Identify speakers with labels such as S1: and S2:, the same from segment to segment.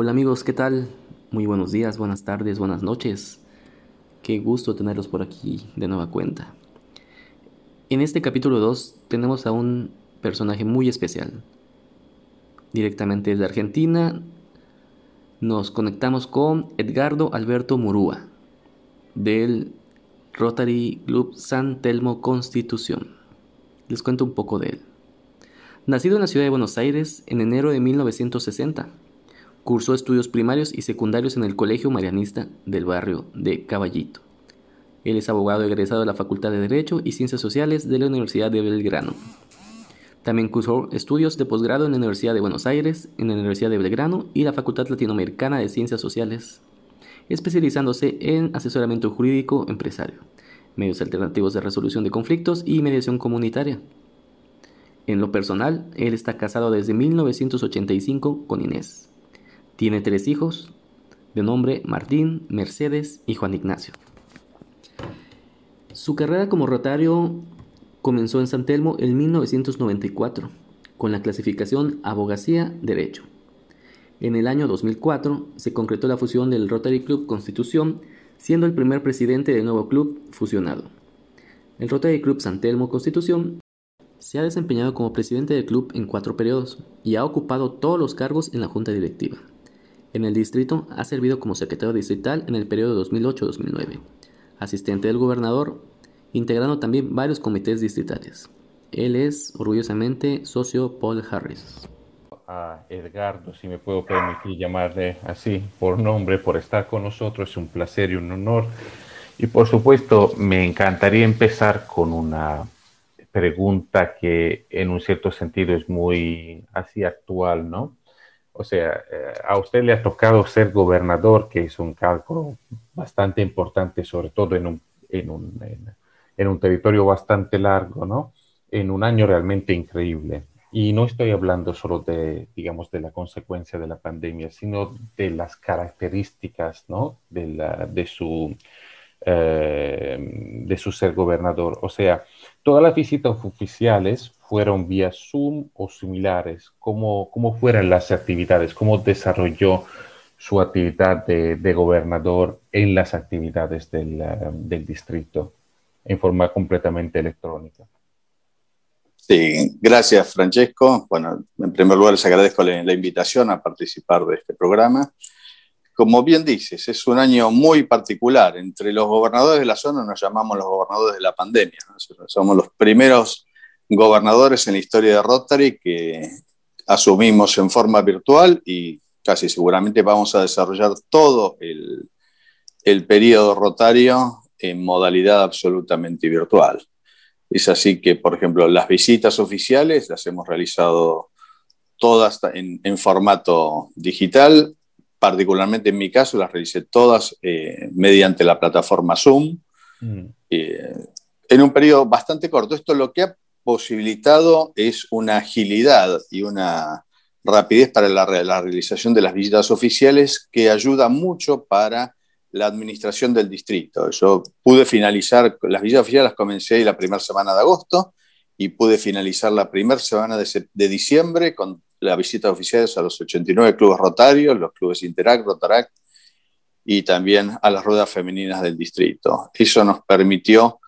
S1: Hola amigos, ¿qué tal? Muy buenos días, buenas tardes, buenas noches. Qué gusto tenerlos por aquí de nueva cuenta. En este capítulo 2 tenemos a un personaje muy especial. Directamente desde Argentina nos conectamos con Edgardo Alberto Murúa del Rotary Club San Telmo Constitución. Les cuento un poco de él. Nacido en la ciudad de Buenos Aires en enero de 1960, Cursó estudios primarios y secundarios en el Colegio Marianista del barrio de Caballito. Él es abogado egresado de la Facultad de Derecho y Ciencias Sociales de la Universidad de Belgrano. También cursó estudios de posgrado en la Universidad de Buenos Aires, en la Universidad de Belgrano y la Facultad Latinoamericana de Ciencias Sociales, especializándose en asesoramiento jurídico empresario, medios alternativos de resolución de conflictos y mediación comunitaria. En lo personal, él está casado desde 1985 con Inés. Tiene tres hijos, de nombre Martín, Mercedes y Juan Ignacio. Su carrera como rotario comenzó en San Telmo en 1994, con la clasificación Abogacía Derecho. En el año 2004 se concretó la fusión del Rotary Club Constitución, siendo el primer presidente del nuevo club fusionado. El Rotary Club San Telmo Constitución se ha desempeñado como presidente del club en cuatro periodos y ha ocupado todos los cargos en la junta directiva. En el distrito ha servido como secretario distrital en el periodo 2008-2009, asistente del gobernador, integrando también varios comités distritales. Él es orgullosamente socio Paul Harris.
S2: A Edgardo, si me puedo permitir llamarle así por nombre, por estar con nosotros, es un placer y un honor. Y por supuesto, me encantaría empezar con una pregunta que en un cierto sentido es muy así actual, ¿no? O sea, eh, a usted le ha tocado ser gobernador, que es un cargo bastante importante, sobre todo en un, en un, en, un territorio bastante largo, ¿no? En un año realmente increíble. Y no estoy hablando solo de, digamos, de la consecuencia de la pandemia, sino de las características, ¿no? De, de, su, eh, de su ser gobernador. O sea, todas las visitas oficiales fueron vía Zoom o similares? ¿Cómo, cómo fueron las actividades? ¿Cómo desarrolló su actividad de, gobernador en las actividades del, eh, del, distrito en forma completamente electrónica?
S3: Sí, gracias Francesco. Bueno, en primer lugar les agradezco la invitación a participar de este programa. Como bien dices, es un año muy particular. Entre los gobernadores de la zona nos llamamos los gobernadores de la pandemia. Somos los primeros gobernadores en la historia de Rotary que asumimos en forma virtual y casi seguramente vamos a desarrollar todo el, el periodo rotario en modalidad absolutamente virtual. Es así que, por ejemplo, las visitas oficiales las hemos realizado todas en, en formato digital, particularmente en mi caso las realicé todas eh, mediante la plataforma Zoom, mm. eh, en un periodo bastante corto. Esto lo que ha posibilitado es una agilidad y una rapidez para la, realización de las visitas oficiales que ayuda mucho para la administración del distrito. Yo pude finalizar, las visitas oficiales las comencé la primera semana de agosto y pude finalizar la primera semana de, de diciembre con las visitas oficiales a los 89 clubes rotarios, los clubes Interact, Rotaract y también a las ruedas femeninas del distrito. Eso nos permitió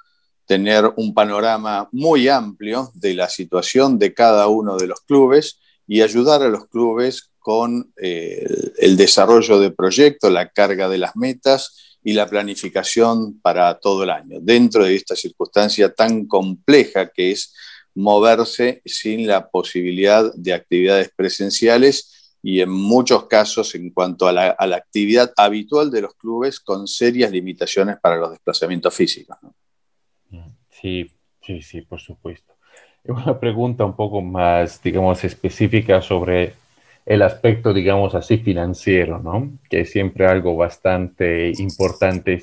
S3: tener un panorama muy amplio de la situación de cada uno de los clubes y ayudar a los clubes con eh, el desarrollo de proyectos, la carga de las metas y la planificación para todo el año, dentro de esta circunstancia tan compleja que es moverse sin la posibilidad de actividades presenciales y en muchos casos en cuanto a la, actividad habitual de los clubes con serias limitaciones para los desplazamientos físicos.
S2: Sí, sí, sí, por supuesto. Una pregunta un poco más, digamos, específica sobre el aspecto, digamos así, financiero, ¿no? Que es siempre algo bastante importante.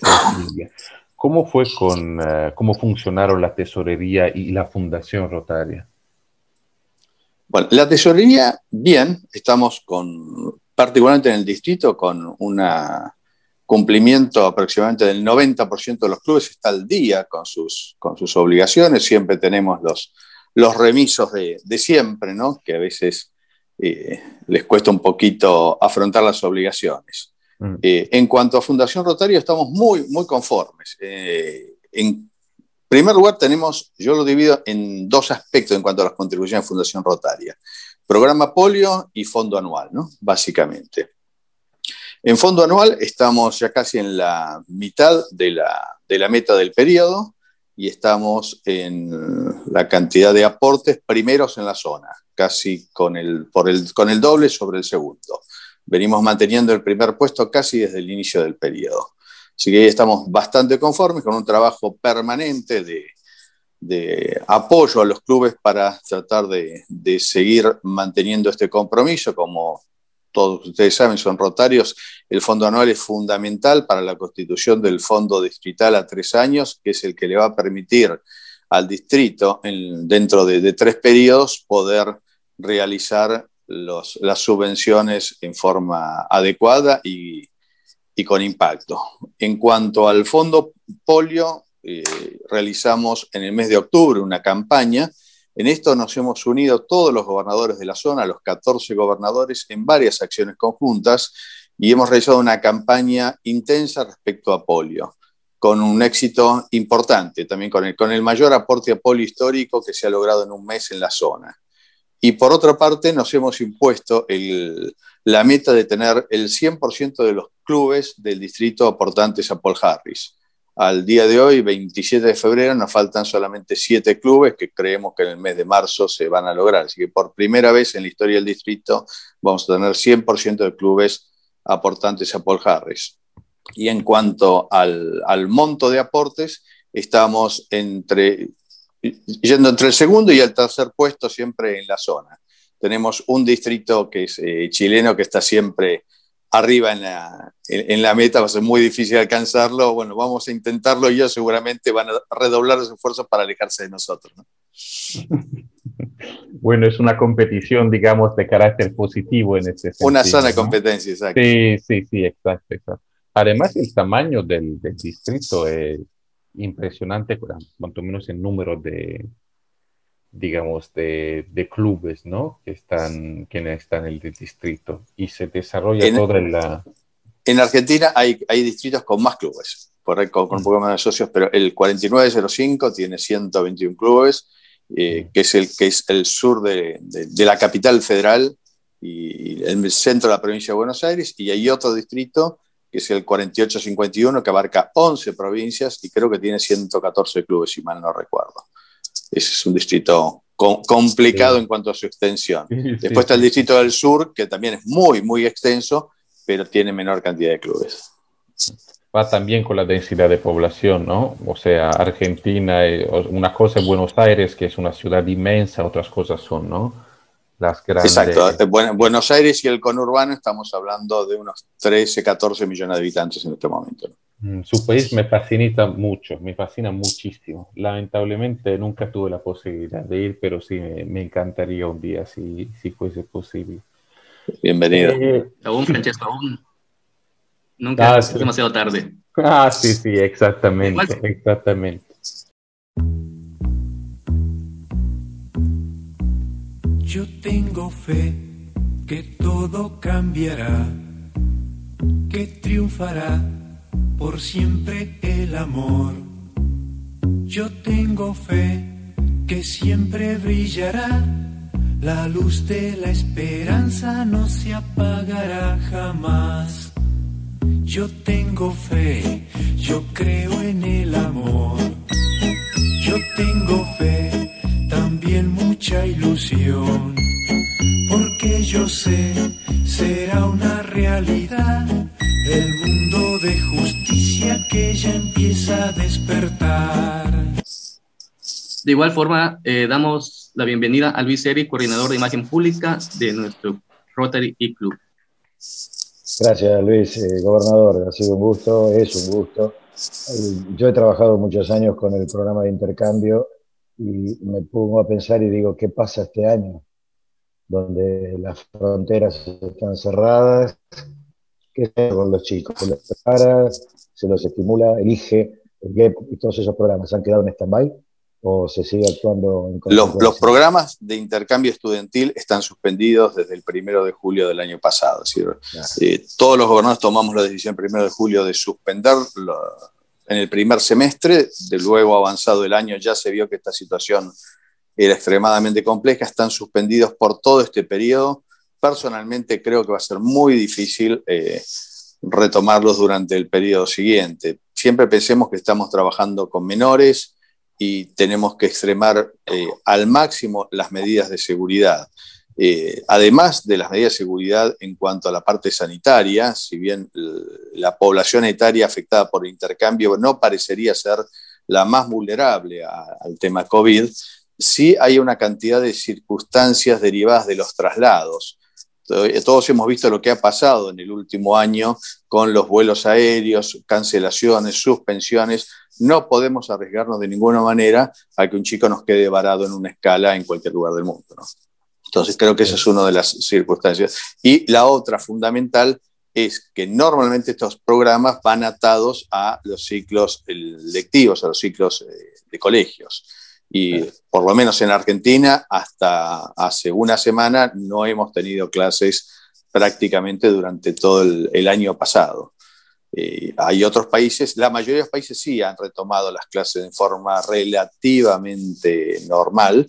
S2: ¿Cómo fue con, eh, cómo funcionaron la tesorería y la fundación Rotaria?
S3: Bueno, la tesorería, bien, estamos con, particularmente en el distrito, con una cumplimiento aproximadamente del 90% de los clubes está al día con sus, con sus obligaciones. Siempre tenemos los, los remisos de, siempre, ¿no? que a veces eh, les cuesta un poquito afrontar las obligaciones. Mm. Eh, en cuanto a Fundación Rotario, estamos muy, muy conformes. en primer lugar, tenemos, yo lo divido en dos aspectos en cuanto a las contribuciones de Fundación Rotaria. Programa polio y fondo anual, ¿no? Básicamente. En fondo anual estamos ya casi en la mitad de la, de la meta del periodo y estamos en la cantidad de aportes primeros en la zona, casi con el, por el, con el doble sobre el segundo. Venimos manteniendo el primer puesto casi desde el inicio del periodo. Así que estamos bastante conformes con un trabajo permanente de, de apoyo a los clubes para tratar de, de, seguir manteniendo este compromiso como todos ustedes saben, son rotarios, el fondo anual es fundamental para la constitución del fondo distrital a tres años, que es el que le va a permitir al distrito, dentro de, tres periodos, poder realizar las subvenciones en forma adecuada y, con impacto. En cuanto al fondo polio, eh, realizamos en el mes de octubre una campaña en esto nos hemos unido todos los gobernadores de la zona, los 14 gobernadores, en varias acciones conjuntas y hemos realizado una campaña intensa respecto a polio, con un éxito importante, también con el, mayor aporte a polio histórico que se ha logrado en un mes en la zona. Y por otra parte, nos hemos impuesto la meta de tener el 100% de los clubes del distrito aportantes a Paul Harris. Al día de hoy, 27 de febrero, nos faltan solamente siete clubes que creemos que en el mes de marzo se van a lograr. Así que por primera vez en la historia del distrito vamos a tener 100% de clubes aportantes a Paul Harris. Y en cuanto al, monto de aportes, estamos entre, yendo entre el segundo y el tercer puesto siempre en la zona. Tenemos un distrito que es eh, chileno que está siempre arriba en la, en, la, meta, va a ser muy difícil alcanzarlo. Bueno, vamos a intentarlo y ellos seguramente van a redoblar sus esfuerzos para alejarse de nosotros.
S2: Bueno, es una competición, digamos, de carácter positivo en este sentido.
S3: Una zona de competencia, exacto.
S2: Sí, sí, sí, exacto, exacto. Además, el tamaño del, del distrito es impresionante, cuanto menos en número de, digamos, de, de, clubes, ¿no? Que están, que están en el distrito y se desarrolla toda la...
S3: En Argentina hay, hay distritos con más clubes, por con, un poco más de socios, pero el 4905 tiene 121 clubes, eh, que, es el, que es el sur de, de, la capital federal y el centro de la provincia de Buenos Aires, y hay otro distrito que es el 4851, que abarca 11 provincias y creo que tiene 114 clubes, si mal no recuerdo. Es un distrito complicado en cuanto a su extensión. Después está el distrito del sur, que también es muy, muy extenso, pero tiene menor cantidad de clubes.
S2: Va también con la densidad de población, ¿no? O sea, Argentina, eh, una cosa es Buenos Aires, que es una ciudad inmensa, otras cosas son, ¿no?
S3: Las grandes... Exacto. Buenos Aires y el conurbano estamos hablando de unos 13, 14 millones de habitantes en este momento.
S2: Mm, su país me fascina mucho, me fascina muchísimo. Lamentablemente nunca tuve la posibilidad de ir, pero sí me, encantaría un día si, si fuese posible.
S3: Bienvenido.
S1: Eh, aún, Francesco, aún. Nunca ah, es demasiado tarde.
S2: Ah, sí, sí, exactamente, exactamente.
S4: Yo tengo fe que todo cambiará, que triunfará por siempre el amor. Yo tengo fe que siempre brillará, la luz de la esperanza no se apagará jamás. Yo tengo fe, yo creo en el amor. Yo tengo fe, también mucha ilusión, porque yo sé, será una realidad el mundo de justicia que ya empieza a despertar.
S1: De igual forma, eh, damos la bienvenida a Luis Eri, coordinador de imagen pública de nuestro Rotary e Club.
S5: Gracias, Luis. Eh, gobernador, ha sido un gusto, es un gusto. Eh, yo he trabajado muchos años con el programa de intercambio y me pongo a pensar y digo, ¿qué pasa este año? Donde las fronteras están cerradas, que con los chicos, se los prepara, se los estimula, elige, y todos esos programas han quedado en stand-by. o se sigue actuando en
S3: los, los, programas de intercambio estudiantil están suspendidos desde el primero de julio del año pasado. Eh, todos los gobernadores tomamos la decisión el primero de julio de suspenderlo en el primer semestre, de luego avanzado el año ya se vio que esta situación era extremadamente compleja, están suspendidos por todo este periodo. Personalmente creo que va a ser muy difícil eh, retomarlos durante el periodo siguiente. Siempre pensemos que estamos trabajando con menores, y tenemos que extremar eh, al máximo las medidas de seguridad. Eh, además de las medidas de seguridad en cuanto a la parte sanitaria, si bien la población etaria afectada por el intercambio no parecería ser la más vulnerable al tema COVID, sí hay una cantidad de circunstancias derivadas de los traslados. Todos hemos visto lo que ha pasado en el último año con los vuelos aéreos, cancelaciones, suspensiones. No podemos arriesgarnos de ninguna manera a que un chico nos quede varado en una escala en cualquier lugar del mundo. Entonces creo que esa es una de las circunstancias. Y la otra fundamental es que normalmente estos programas van atados a los ciclos lectivos, a los ciclos eh, de colegios. Y por lo menos en Argentina, hasta hace una semana no hemos tenido clases prácticamente durante todo el, año pasado. Eh, hay otros países, la mayoría de los países sí han retomado las clases de forma relativamente normal,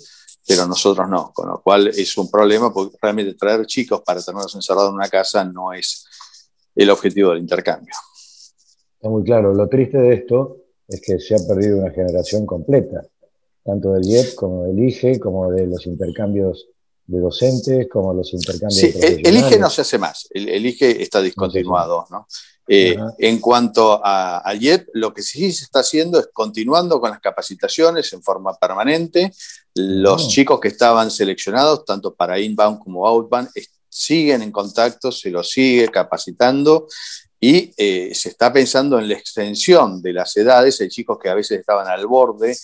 S3: pero nosotros no, con lo cual es un problema porque realmente traer chicos para tenerlos encerrados en una casa no es el objetivo del intercambio.
S5: Está muy claro, lo triste de esto es que se ha perdido una generación completa tanto del IEP como del IGE, como de los intercambios de docentes, como los intercambios
S3: sí, el, IGE no se hace más, el, IGE está discontinuado. ¿no? Eh, en cuanto al IEP, lo que sí se está haciendo es continuando con las capacitaciones en forma permanente. Los ah. chicos que estaban seleccionados, tanto para inbound como outbound, siguen en contacto, se los sigue capacitando y eh, se está pensando en la extensión de las edades. Hay chicos que a veces estaban al borde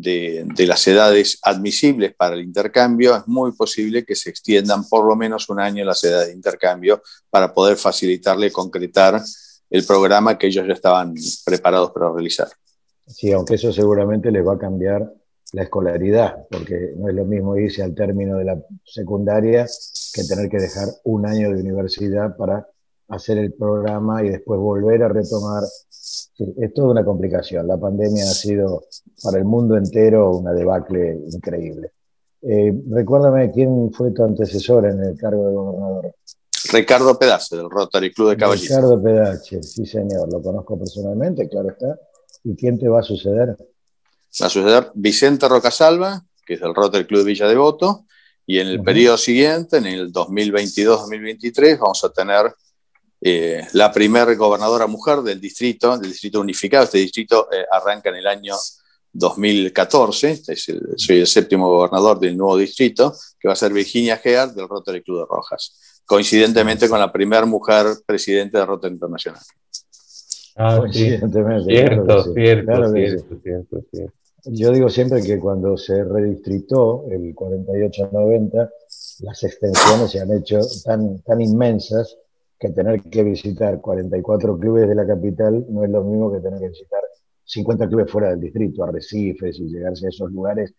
S3: de, las edades admisibles para el intercambio, es muy posible que se extiendan por lo menos un año las edades de intercambio para poder facilitarle concretar el programa que ellos ya estaban preparados para realizar.
S5: Sí, aunque eso seguramente les va a cambiar la escolaridad, porque no es lo mismo irse al término de la secundaria que tener que dejar un año de universidad para hacer el programa y después volver a retomar. Es toda una complicación. La pandemia ha sido para el mundo entero una debacle increíble. Eh, recuérdame quién fue tu antecesor en el cargo de gobernador.
S3: Ricardo Pedace, del Rotary Club de Caballeros.
S5: Ricardo Pedache, sí señor, lo conozco personalmente, claro está. ¿Y quién te va a suceder?
S3: Va a suceder Vicente Rocasalva, que es del Rotary Club de Villa Devoto, y en el periodo siguiente, en el 2022-2023, vamos a tener eh, la primera gobernadora mujer del distrito, del distrito unificado. Este distrito eh, arranca en el año 2014, soy el séptimo gobernador del nuevo distrito, que va a ser Virginia Gear del Rotary Club de Rojas, coincidentemente con la primera mujer presidente de Rotary Internacional.
S5: Ah, coincidentemente. Cierto, cierto, cierto, cierto, Yo digo siempre que cuando se redistritó el 48-90, las extensiones se han hecho tan, tan inmensas que tener que visitar 44 clubes de la capital no es lo mismo que tener que visitar 50 clubes fuera del distrito, arrecifes y llegarse a esos lugares,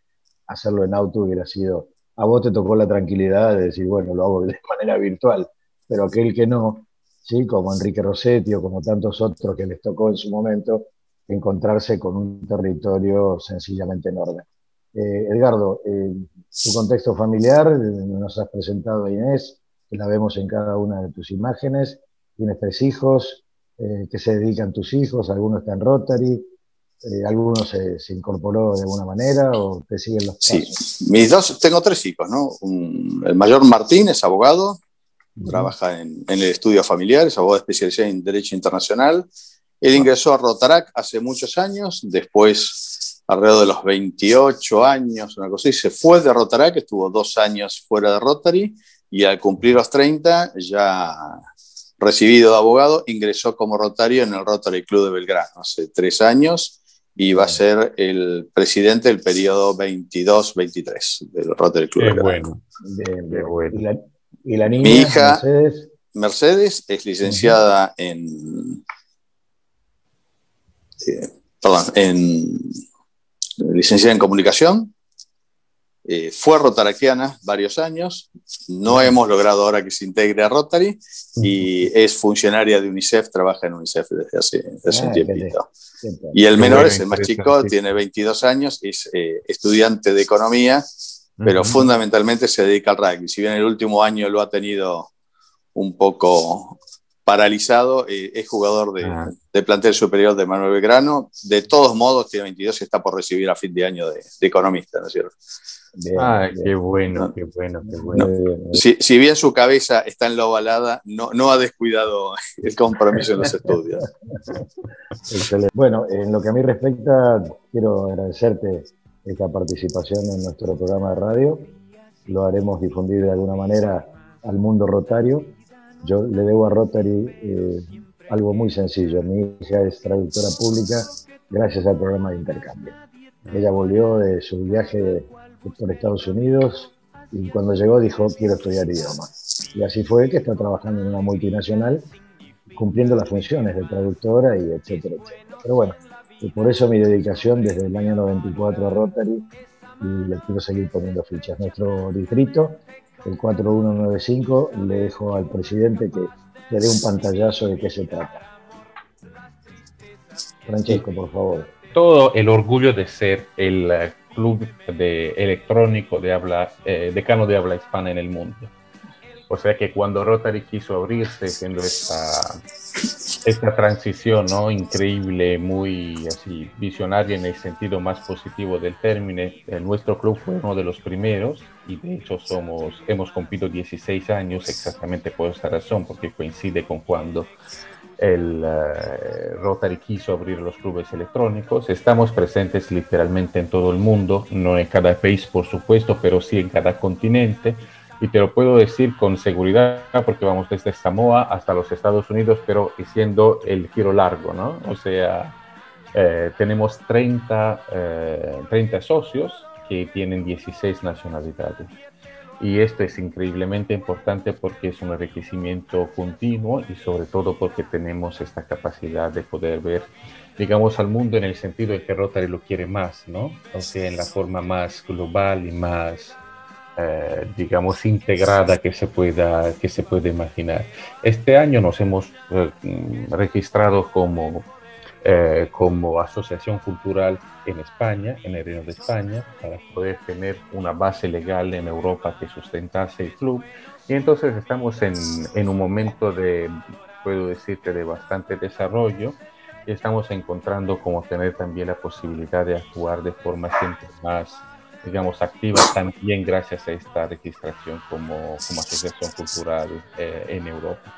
S5: hacerlo en auto hubiera sido, a vos te tocó la tranquilidad de decir, bueno, lo hago de manera virtual, pero aquel que no, ¿sí? como Enrique Rossetti o como tantos otros que les tocó en su momento, encontrarse con un territorio sencillamente enorme. Eh, Edgardo, eh, tu contexto familiar, nos has presentado a Inés, que la vemos en cada una de tus imágenes. Tienes tres hijos, eh, que se dedican tus hijos, algunos están en Rotary, eh, algunos se, incorporó de alguna manera o te siguen los
S3: pasos. Sí, mis dos, tengo tres hijos, ¿no? el mayor Martín es abogado, trabaja en, el estudio familiar, es abogado especializado en Derecho Internacional. Él ingresó a Rotarac hace muchos años, después, alrededor de los 28 años, una cosa así, se fue de Rotarac, estuvo dos años fuera de Rotary y al cumplir los 30, ya recibido de abogado, ingresó como rotario en el Rotary Club de Belgrano hace tres años y va a ser el presidente del periodo 22-23 del Rotary Club de Belgrano.
S5: Bueno. ¿Y, la, niña,
S3: Mi hija Mercedes, es licenciada en, eh, perdón, en licenciada en comunicación, eh, fue rotaraquiana varios años, no hemos logrado ahora que se integre a Rotary y es funcionaria de UNICEF, trabaja en UNICEF desde hace, un ah, tiempito. Y el menor es el más chico, tiene 22 años, es eh, estudiante de economía, pero fundamentalmente se dedica al rugby. Si bien el último año lo ha tenido un poco paralizado, eh, es jugador ah. de, plantel superior de Manuel Belgrano. De todos modos, tiene 22 y está por recibir a fin de año de, economista, ¿no es cierto?
S2: Ah, qué bueno, qué bueno, qué bueno.
S3: Si, bien su cabeza está en la ovalada, no, no ha descuidado el compromiso en los estudios.
S5: Bueno, en lo que a mí respecta, quiero agradecerte esta participación en nuestro programa de radio. Lo haremos difundir de alguna manera al mundo rotario yo le debo a Rotary eh, algo muy sencillo. Mi hija es traductora pública gracias al programa de intercambio. Ella volvió de su viaje por Estados Unidos y cuando llegó dijo quiero estudiar idioma. Y así fue que está trabajando en una multinacional cumpliendo las funciones de traductora y etcétera, etcétera. Pero bueno, por eso mi dedicación desde el año 94 a Rotary y le quiero seguir poniendo fichas. Nuestro distrito el 4195, le dejo al presidente que le dé un pantallazo de qué se trata. Francesco, por favor.
S2: Todo el orgullo de ser el club de electrónico de habla, eh, decano de habla hispana en el mundo. O sea que cuando Rotary quiso abrirse, siendo esta, esta transición ¿no? increíble, muy así, visionaria en el sentido más positivo del término, eh, nuestro club fue uno de los primeros y de hecho somos, hemos cumplido 16 años exactamente por esta razón, porque coincide con cuando el eh, Rotary quiso abrir los clubes electrónicos. Estamos presentes literalmente en todo el mundo, no en cada país por supuesto, pero sí en cada continente y te lo puedo decir con seguridad porque vamos desde Samoa hasta los Estados Unidos, pero siendo el giro largo, ¿no? O sea, eh, tenemos 30, 30 eh, socios que tienen 16 nacionalidades. Y esto es increíblemente importante porque es un enriquecimiento continuo y sobre todo porque tenemos esta capacidad de poder ver, digamos, al mundo en el sentido de que Rotary lo quiere más, ¿no? O sea, en la forma más global y más eh, digamos, integrada que se, pueda, que se puede imaginar. Este año nos hemos eh, registrado como, eh, como asociación cultural en España, en el Reino de España, para poder tener una base legal en Europa que sustentase el club. Y entonces estamos en, en un momento de, puedo decirte, de bastante desarrollo y estamos encontrando como tener también la posibilidad de actuar de forma siempre más digamos, activa también gracias a esta registración como, como asociación cultural eh, en Europa.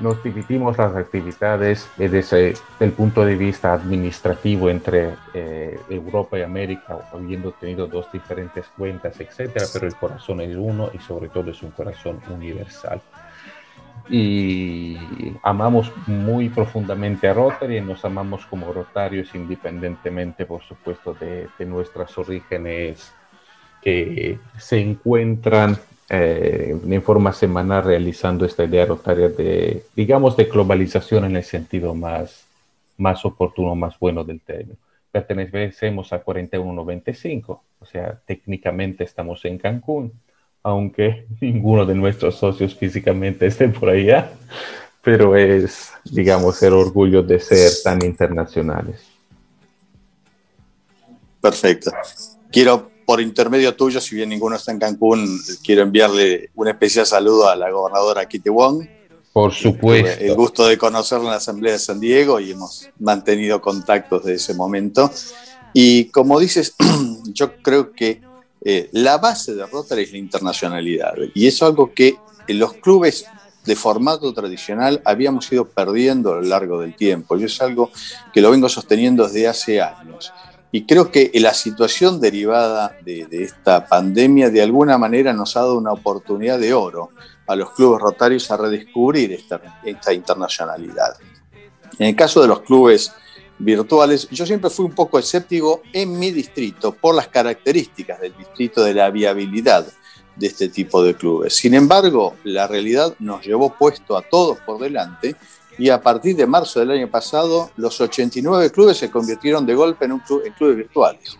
S2: Nos dividimos las actividades desde el punto de vista administrativo entre eh, Europa y América, habiendo tenido dos diferentes cuentas, etcétera, pero el corazón es uno y sobre todo es un corazón universal. Y amamos muy profundamente a Rotary y nos amamos como rotarios independientemente, por supuesto, de, nuestros orígenes que se encuentran eh, en forma semanal realizando esta idea rotaria de, digamos, de globalización en el sentido más, más oportuno, más bueno del término. Pertenecemos a 4195, o sea, técnicamente estamos en Cancún aunque ninguno de nuestros socios físicamente esté por allá, pero es, digamos, el orgullo de ser tan internacionales.
S3: Perfecto. Quiero, por intermedio tuyo, si bien ninguno está en Cancún, quiero enviarle un especial saludo a la gobernadora Kitty Wong.
S2: Por supuesto.
S3: El gusto de conocerla en la Asamblea de San Diego y hemos mantenido contactos de ese momento. Y como dices, yo creo que eh, la base de Rotary es la internacionalidad y es algo que los clubes de formato tradicional habíamos ido perdiendo a lo largo del tiempo. Y es algo que lo vengo sosteniendo desde hace años. Y creo que la situación derivada de, esta pandemia de alguna manera nos ha dado una oportunidad de oro a los clubes rotarios a redescubrir esta, esta internacionalidad. En el caso de los clubes virtuales. Yo siempre fui un poco escéptico en mi distrito por las características del distrito de la viabilidad de este tipo de clubes. Sin embargo, la realidad nos llevó puesto a todos por delante y a partir de marzo del año pasado, los 89 clubes se convirtieron de golpe en, un club, en clubes virtuales.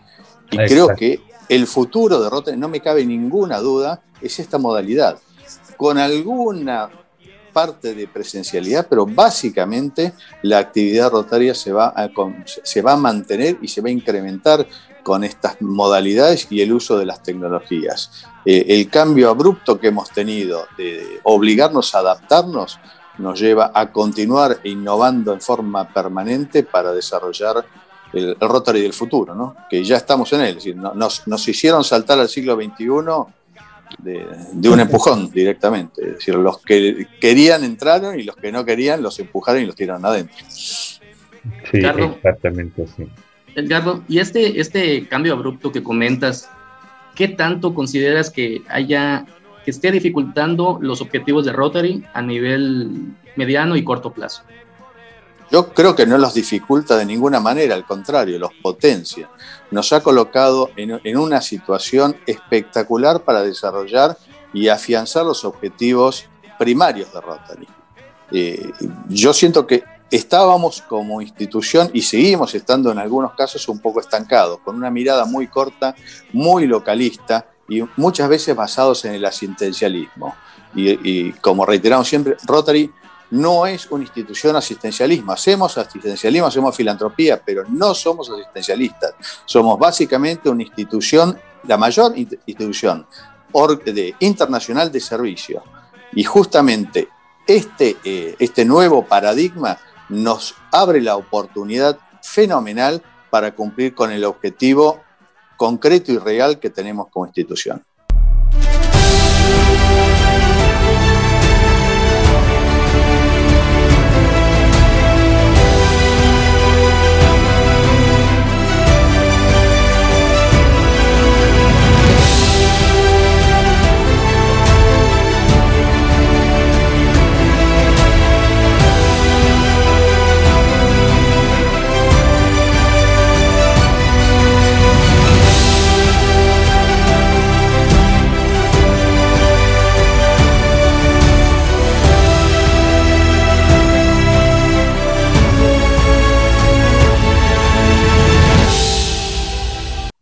S3: Y creo que el futuro de Rotary, no me cabe ninguna duda, es esta modalidad. Con alguna parte de presencialidad, pero básicamente la actividad rotaria se va a, se va a mantener y se va a incrementar con estas modalidades y el uso de las tecnologías. Eh, el cambio abrupto que hemos tenido de obligarnos a adaptarnos nos lleva a continuar innovando en forma permanente para desarrollar el, Rotary del futuro, ¿no? que ya estamos en él. nos, nos, hicieron saltar al siglo XXI de, un empujón directamente. Es decir, los que querían entraron y los que no querían los empujaron y los tiraron adentro.
S2: Sí, exactamente así.
S1: Edgardo, y este, este cambio abrupto que comentas, ¿qué tanto consideras que haya, que esté dificultando los objetivos de Rotary a nivel mediano y corto plazo?
S3: Yo creo que no los dificulta de ninguna manera, al contrario, los potencia. Nos ha colocado en, una situación espectacular para desarrollar y afianzar los objetivos primarios de Rotary. Eh, yo siento que estábamos como institución y seguimos estando en algunos casos un poco estancados, con una mirada muy corta, muy localista y muchas veces basados en el asistencialismo. Y, como reiteramos siempre, Rotary no es una institución asistencialismo. Hacemos asistencialismo, hacemos filantropía, pero no somos asistencialistas. Somos básicamente una institución, la mayor institución de, internacional de servicio. Y justamente este, eh, este nuevo paradigma nos abre la oportunidad fenomenal para cumplir con el objetivo concreto y real que tenemos como institución.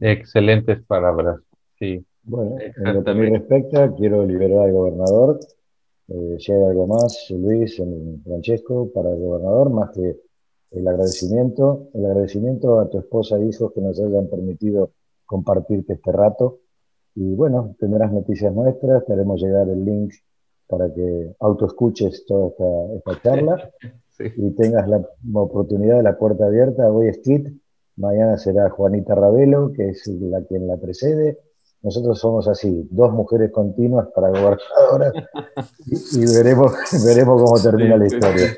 S2: Excelentes palabras, sí.
S5: Bueno, en lo que me respecta, quiero liberar al gobernador. Eh, si hay algo más, Luis, Francesco, para el gobernador, más que el agradecimiento, el agradecimiento a tu esposa e hijos que nos hayan permitido compartirte este rato. Y bueno, tendrás noticias nuestras, te haremos llegar el link para que autoescuches toda esta, charla y tengas la oportunidad de la puerta abierta. Hoy es Kit, Mañana será Juanita Ravelo, que es la quien la precede. Nosotros somos así, dos mujeres continuas para gobernadoras y, veremos, veremos cómo termina la historia.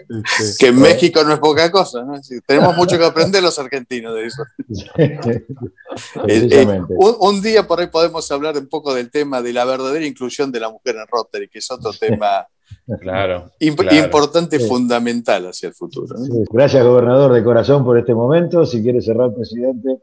S3: Que en México no es poca cosa, ¿no? tenemos mucho que aprender los argentinos de eso. Eh, eh, un, día por ahí podemos hablar un poco del tema de la verdadera inclusión de la mujer en Rotary, que es otro tema
S2: Claro,
S3: Importante, fundamental hacia el futuro.
S5: Gracias, gobernador, de corazón por este momento. Si quiere cerrar, presidente.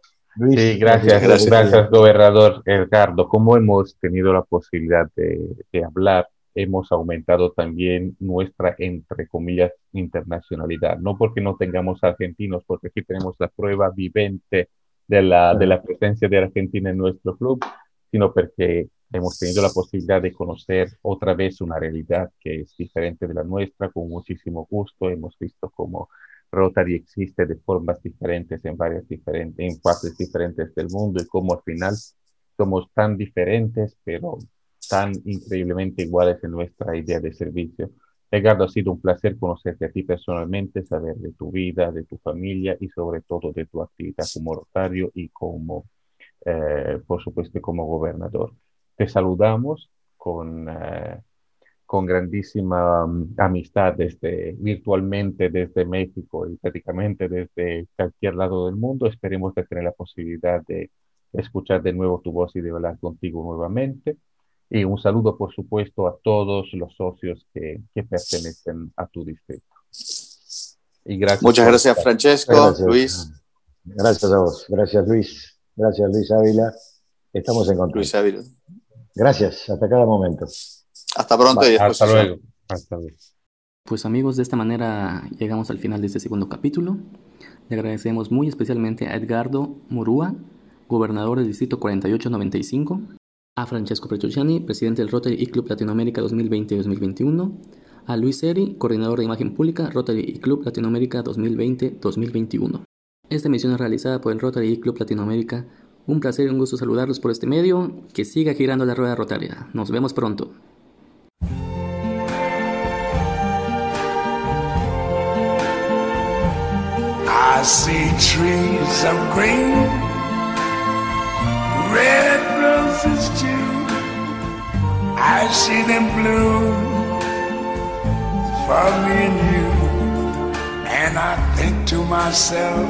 S2: sí, gracias, gracias, gobernador Edgardo. Como hemos tenido la posibilidad de, de, hablar, hemos aumentado también nuestra, entre comillas, internacionalidad. No porque no tengamos argentinos, porque aquí tenemos la prueba vivente de la, de la presencia de Argentina en nuestro club, sino porque hemos tenido la posibilidad de conocer otra vez una realidad que es diferente de la nuestra, con muchísimo gusto. Hemos visto cómo Rotary existe de formas diferentes en varias diferentes, en partes diferentes del mundo y cómo al final somos tan diferentes, pero tan increíblemente iguales en nuestra idea de servicio. Edgardo, ha sido un placer conocerte a ti personalmente, saber de tu vida, de tu familia y sobre todo de tu actividad como rotario y como, eh, por supuesto, como gobernador te saludamos con, eh, con grandísima mm, amistad desde virtualmente desde México y prácticamente desde cualquier lado del mundo. Esperemos de tener la posibilidad de escuchar de nuevo tu voz y de hablar contigo nuevamente. Y un saludo, por supuesto, a todos los socios que, que pertenecen a tu distrito.
S3: Y gracias Muchas gracias, Francesco, Luis.
S5: Gracias a vos. Gracias, Luis. Gracias, Luis Ávila. Estamos en contacto. Luis Ávila. Gracias, hasta cada momento.
S3: Hasta pronto y
S2: Hasta luego. Hasta luego.
S1: Pues amigos, de esta manera llegamos al final de este segundo capítulo. Le agradecemos muy especialmente a Edgardo Murúa, gobernador del Distrito 4895, a Francesco Petrucciani, presidente del Rotary y Club Latinoamérica 2020-2021, a Luis Eri, coordinador de imagen pública Rotary y Club Latinoamérica 2020-2021. Esta emisión es realizada por el Rotary y Club Latinoamérica. Un placer y un gusto saludarlos por este medio. Que siga girando la rueda rotaria. Nos vemos pronto.
S4: I see trees of green, red roses too. I see them bloom for me and you. And I think to myself,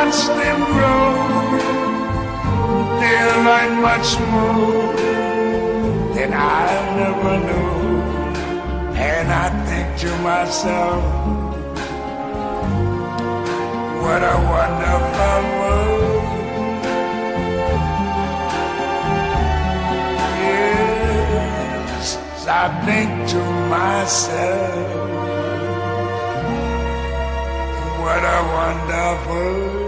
S4: Watch them grow. They learn much more than I never knew. And I think to myself, what a wonderful world. Yes, I think to myself, what a wonderful